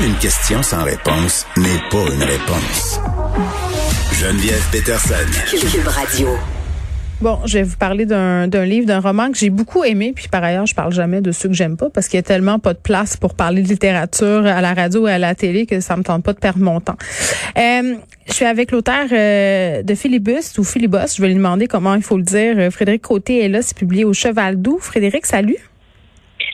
Une question sans réponse n'est pas une réponse. Geneviève Peterson. Cube Radio. Bon, je vais vous parler d'un d'un livre, d'un roman que j'ai beaucoup aimé, puis par ailleurs, je parle jamais de ceux que j'aime pas parce qu'il y a tellement pas de place pour parler de littérature à la radio et à la télé que ça me tente pas de perdre mon temps. Euh, je suis avec l'auteur euh, de Philibus ou Philibus, je vais lui demander comment il faut le dire. Frédéric Côté est là, c'est publié au Cheval Doux. Frédéric, salut.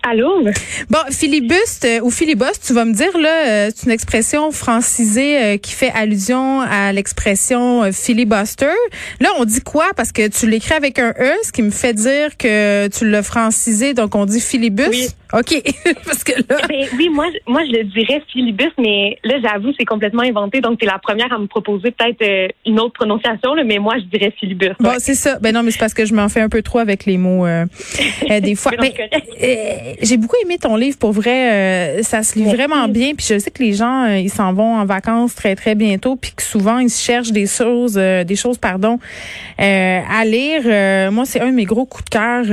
Allô? Bon, filibuste euh, ou filibuste, tu vas me dire là, euh, c'est une expression francisée euh, qui fait allusion à l'expression filibuster. Là, on dit quoi? Parce que tu l'écris avec un e, ce qui me fait dire que tu l'as francisé, donc on dit filibus. Oui. OK. parce que là Ben, oui, moi, je- moi, je le dirais filibus, mais là, j'avoue, c'est complètement inventé. Donc, t'es la première à me proposer peut-être euh, une autre prononciation, là, mais moi, je dirais filibus. Bon, c'est ça. Ben non, mais c'est parce que je m'en fais un peu trop avec les mots euh, euh, des fois. Euh, j'ai beaucoup aimé ton livre pour vrai. ça se lit Merci. vraiment bien. Puis je sais que les gens ils s'en vont en vacances très très bientôt, puis que souvent ils cherchent des choses, des choses pardon, à lire. Moi, c'est un de mes gros coups de cœur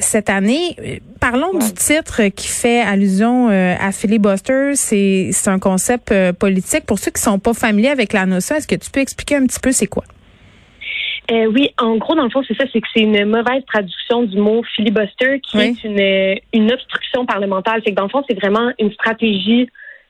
cette année. Parlons du titre qui fait allusion euh, à filibuster. C'est c'est un concept euh, politique. Pour ceux qui sont pas familiers avec la notion, est-ce que tu peux expliquer un petit peu c'est quoi? Euh, oui, en gros, dans le fond, c'est ça, c'est que c'est une mauvaise traduction du mot filibuster qui Oui. est une, une obstruction parlementaire. C'est que dans le fond, c'est vraiment une stratégie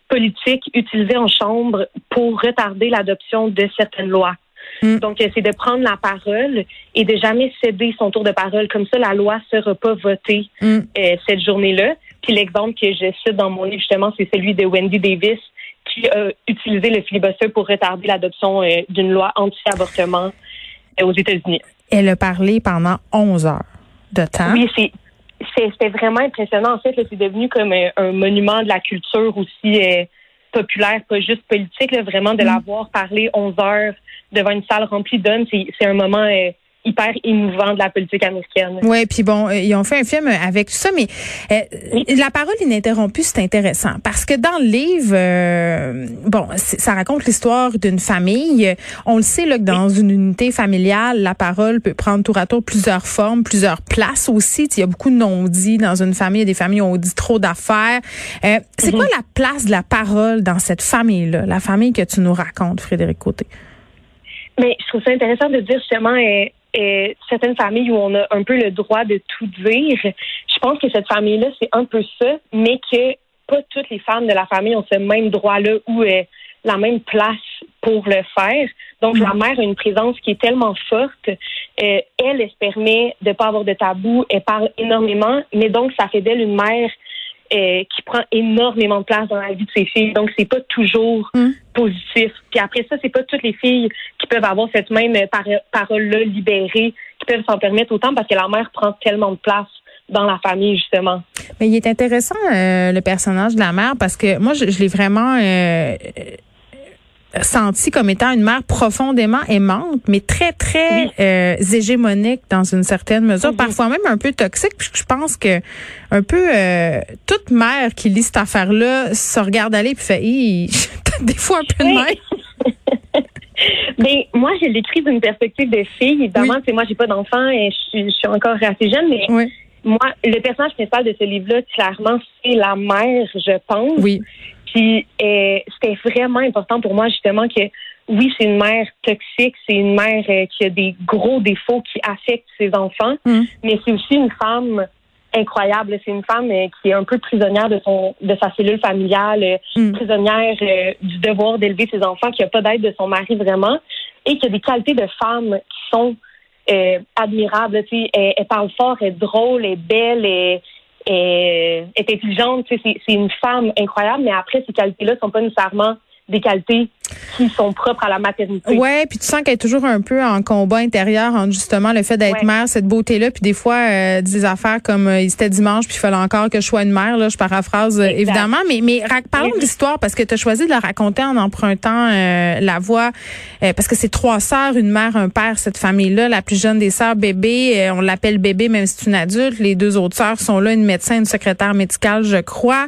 politique utilisée en chambre pour retarder l'adoption de certaines lois. Mm. Donc, euh, c'est de prendre la parole et de jamais céder son tour de parole. Comme ça, la loi sera pas votée Mm. euh, cette journée-là. Puis l'exemple que je cite dans mon livre, justement, c'est celui de Wendy Davis qui a utilisé le filibuster pour retarder l'adoption euh, d'une loi anti-avortement euh, aux États-Unis. Elle a parlé pendant 11 heures de temps. Oui, c'est c'était vraiment impressionnant. En fait, c'est devenu comme un monument de la culture aussi populaire, pas juste politique. Là, vraiment, de Mm. l'avoir parlé 11 heures devant une salle remplie d'hommes, c'est un moment euh, hyper émouvant de la politique américaine. Ouais, puis bon, euh, ils ont fait un film avec tout ça, mais euh, Oui. la parole ininterrompue, c'est intéressant parce que dans le livre, euh, bon, ça raconte l'histoire d'une famille. On le sait là que dans une unité familiale, la parole peut prendre tour à tour plusieurs formes, plusieurs places aussi. Il y a beaucoup de non-dits dans une famille. Il y a des familles où on dit trop d'affaires. Euh, c'est quoi la place de la parole dans cette famille-là, la famille que tu nous racontes, Frédéric Côté? Mais je trouve ça intéressant de dire justement euh, euh, certaines familles où on a un peu le droit de tout dire. Je pense que cette famille-là, c'est un peu ça, mais que pas toutes les femmes de la famille ont ce même droit-là ou euh, la même place pour le faire. Donc, la mère a une présence qui est tellement forte. Euh, elle, elle se permet de pas avoir de tabou. Elle parle énormément, mais donc, ça fait d'elle une mère euh, qui prend énormément de place dans la vie de ses filles. Donc, c'est pas toujours Mm. positif. Puis après ça, c'est pas toutes les filles qui peuvent avoir cette même euh, par- parole-là libérée, qui peuvent s'en permettre autant parce que la mère prend tellement de place dans la famille, justement. Mais il est intéressant euh, le personnage de la mère parce que moi je, je l'ai vraiment euh, euh, senti comme étant une mère profondément aimante, mais très très Oui. euh, hégémonique dans une certaine mesure, Mhm. parfois même un peu toxique. Puis je pense que un peu euh, toute mère qui lit cette affaire-là se regarde aller puis fait, des fois un peu de Oui. même. Ben, moi, je l'écris d'une perspective de fille. Évidemment, c'est moi, j'ai pas d'enfant et je suis, je suis encore assez jeune, mais Oui, moi, le personnage principal de ce livre-là, clairement, c'est la mère, je pense. oui. Puis euh, c'était vraiment important pour moi justement que oui, c'est une mère toxique, c'est une mère euh, qui a des gros défauts qui affectent ses enfants, Mm. mais c'est aussi une femme incroyable. C'est une femme euh, qui est un peu prisonnière de son de sa cellule familiale, Mm. prisonnière du devoir d'élever ses enfants, qui a pas d'aide de son mari vraiment, et qui a des qualités de femme qui sont admirables. Tu sais, elle, elle parle fort, elle est drôle, elle est belle, elle, elle est intelligente. C'est une femme incroyable, mais après ces qualités-là sont pas nécessairement des qualités qui sont propres à la maternité. Ouais, puis tu sens qu'elle est toujours un peu en combat intérieur entre justement le fait d'être mère, cette beauté-là, puis des fois euh, des affaires comme euh, c'était dimanche, puis il fallait encore que je sois une mère. Là, je paraphrase euh, évidemment, mais mais parlons de l'histoire parce que tu as choisi de la raconter en empruntant euh, la voix parce que c'est trois sœurs, une mère, un père, cette famille-là. La plus jeune des sœurs, bébé, on l'appelle bébé même si c'est une adulte. Les deux autres sœurs sont là, une médecin, une secrétaire médicale, je crois.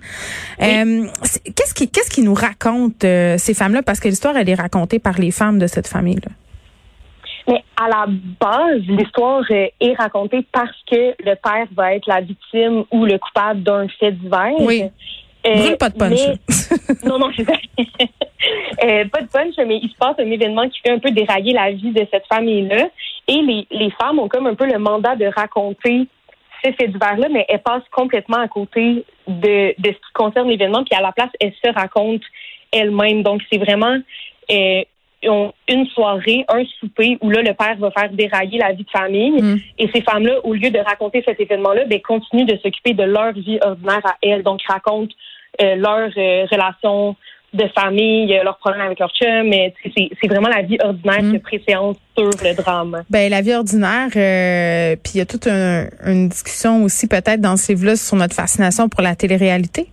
qu'est-ce qui qu'est-ce qui nous raconte ces femmes-là parce que l'histoire elle est racontée par les femmes de cette famille-là. Mais à la base, l'histoire euh, est racontée parce que le père va être la victime ou le coupable d'un fait divers. Oui. Euh, Brûle pas de punch. non, non, je euh, pas de punch, mais il se passe un événement qui fait un peu dérailler la vie de cette famille-là. Et les, les femmes ont comme un peu le mandat de raconter ces faits divers-là, mais elles passent complètement à côté de, de ce qui concerne l'événement, puis à la place, elles se racontent elles-mêmes. Donc, c'est vraiment euh, une soirée, un souper où là, le père va faire dérailler la vie de famille. Mm. Et ces femmes-là, au lieu de raconter cet événement-là, ben, continuent de s'occuper de leur vie ordinaire à elles. Donc, racontent euh, leurs euh, relations de famille, leurs problèmes avec leur chum. Mais c'est vraiment la vie ordinaire mm. qui préséance sur le drame. Ben la vie ordinaire, puis il y a toute une discussion aussi peut-être dans ces livres-là sur notre fascination pour la télé-réalité.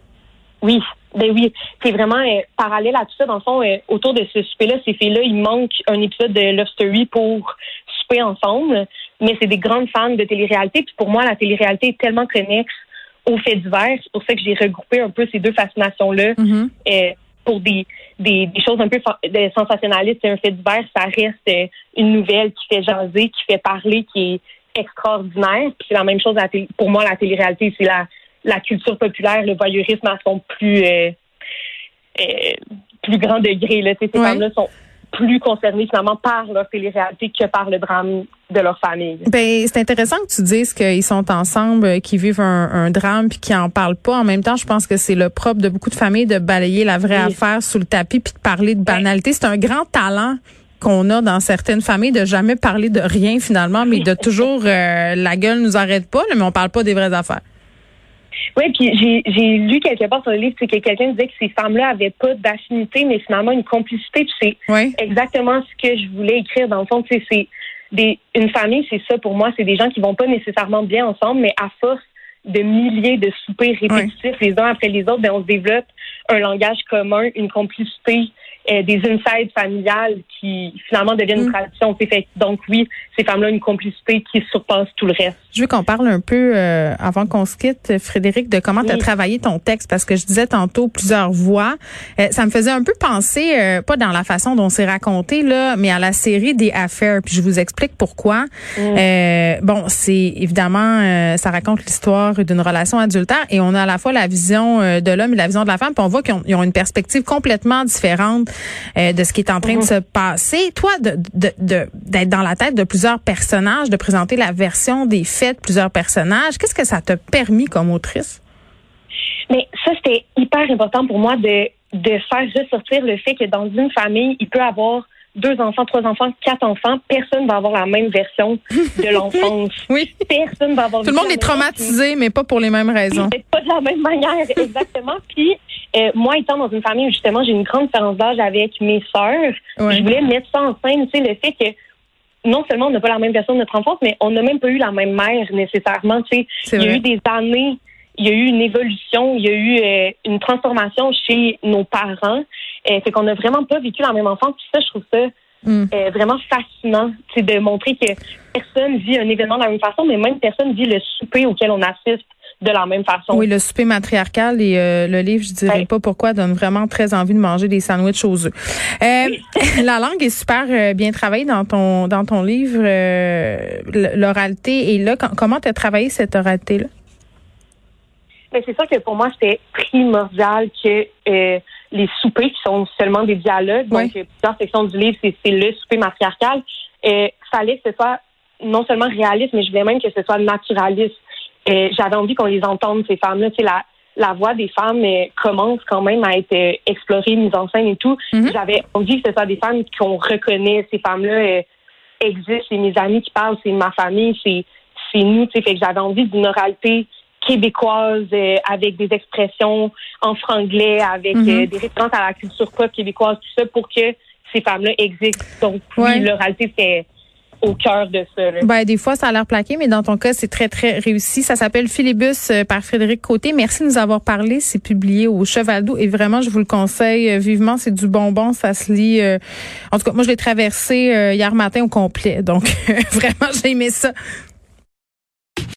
Oui, ben oui, c'est vraiment euh, parallèle à tout ça. Dans le fond, euh, autour de ce souper-là, ces filles-là, il manque un épisode de Love Story pour souper ensemble. Mais c'est des grandes fans de télé-réalité. Puis pour moi, la télé-réalité est tellement connexe aux faits divers. C'est pour ça que j'ai regroupé un peu ces deux fascinations-là. Mm-hmm. euh, pour des, des, des, choses un peu sensationnalistes, c'est un fait divers, ça reste une nouvelle qui fait jaser, qui fait parler, qui est extraordinaire. Puis c'est la même chose pour moi, la télé-réalité, c'est la la culture populaire, le voyeurisme à son plus euh, euh, plus grand degré. Là. Ces femmes-là sont plus concernées finalement par leur télé-réalité que par le drame de leur famille. Ben c'est intéressant que tu dises qu'ils sont ensemble, euh, qu'ils vivent un, drame puis qu'ils en parlent pas. En même temps, je pense que c'est le propre de beaucoup de familles de balayer la vraie affaire sous le tapis puis de parler de banalité. C'est un grand talent qu'on a dans certaines familles de jamais parler de rien finalement, mais de toujours la gueule nous arrête pas, mais on parle pas des vraies affaires. Oui, puis j'ai lu quelque part sur le livre, que quelqu'un disait que ces femmes-là avaient pas d'affinité, mais finalement une complicité. Puis c'est exactement ce que je voulais écrire dans le fond. C'est des une famille, c'est ça pour moi. C'est des gens qui vont pas nécessairement bien ensemble, mais à force de milliers de soupers répétitifs les uns après les autres, ben on se développe un langage commun, une complicité euh, des insides familiales qui finalement deviennent une mm. tradition. Fait, donc oui, ces femmes-là ont une complicité qui surpasse tout le reste. Je veux qu'on parle un peu, euh, avant qu'on se quitte, Frédéric, de comment tu as travaillé ton texte, parce que je disais tantôt plusieurs voix. Euh, ça me faisait un peu penser, pas dans la façon dont c'est raconté, là, mais à la série des affaires. Puis je vous explique pourquoi. Mm. bon, c'est évidemment, ça raconte l'histoire d'une relation adultère et on a à la fois la vision de l'homme et la vision de la femme. Puis on voit qu'ils ont une perspective complètement différente euh, de ce qui est en train de mhm. se passer. Toi, d'être de, de, dans la tête de plusieurs personnages, de présenter la version des faits de plusieurs personnages, qu'est-ce que ça t'a permis comme autrice? Mais ça, c'était hyper important pour moi de, de faire ressortir le fait que dans une famille, il peut avoir deux enfants, trois enfants, quatre enfants, personne va avoir la même version de l'enfance. oui. Personne va avoir. Tout le monde est traumatisé, mais pas pour les mêmes raisons. Pas de la même manière, exactement. Puis euh, moi, étant dans une famille où justement j'ai une grande différence d'âge avec mes sœurs, je voulais mettre ça en scène, tu sais, le fait que non seulement on n'a pas la même version de notre enfance, mais on n'a même pas eu la même mère nécessairement. Tu sais, il y a eu des années, il y a eu une évolution, il y a eu euh, une transformation chez nos parents. Euh, fait qu'on n'a vraiment pas vécu la même enfance. Puis ça, je trouve ça mm. euh, vraiment fascinant, c'est de montrer que personne vit un événement de la même façon, mais même personne vit le souper auquel on assiste de la même façon. Oui, le souper matriarcal et euh, le livre, je dirais pas pourquoi, donne vraiment très envie de manger des sandwichs aux œufs. Euh, la langue est super euh, bien travaillée dans ton dans ton livre. L'oralité est là. Comment tu as travaillé cette oralité-là? Ben, c'est sûr que pour moi, c'était primordial que les soupers, qui sont seulement des dialogues, donc plusieurs sections du livre, c'est le souper matriarcal, euh, fallait que ce soit non seulement réaliste, mais je voulais même que ce soit naturaliste. Euh, j'avais envie qu'on les entende, ces femmes-là. Tu sais, la, la voix des femmes euh, commence quand même à être euh, explorée, mise en scène et tout. Mhm. J'avais envie que ce soit des femmes qu'on reconnaît. Ces femmes-là existent. C'est mes amis qui parlent, c'est ma famille, c'est c'est nous. Tu sais, fait que j'avais envie d'une oralité québécoises euh, avec des expressions en franglais, avec Mhm. euh, des références à la culture pop québécoise, tout ça, pour que ces femmes-là existent. Donc, Ouais. oui, l'oralité, c'est au cœur de ça. là. Ben, des fois, ça a l'air plaqué, mais dans ton cas, c'est très, très réussi. Ça s'appelle Philibus euh, par Frédéric Côté. Merci de nous avoir parlé. C'est publié au Cheval d'eau et vraiment, je vous le conseille euh, vivement. C'est du bonbon. Ça se lit. euh, en tout cas, moi, je l'ai traversé euh, hier matin au complet. Donc, vraiment, j'ai aimé ça.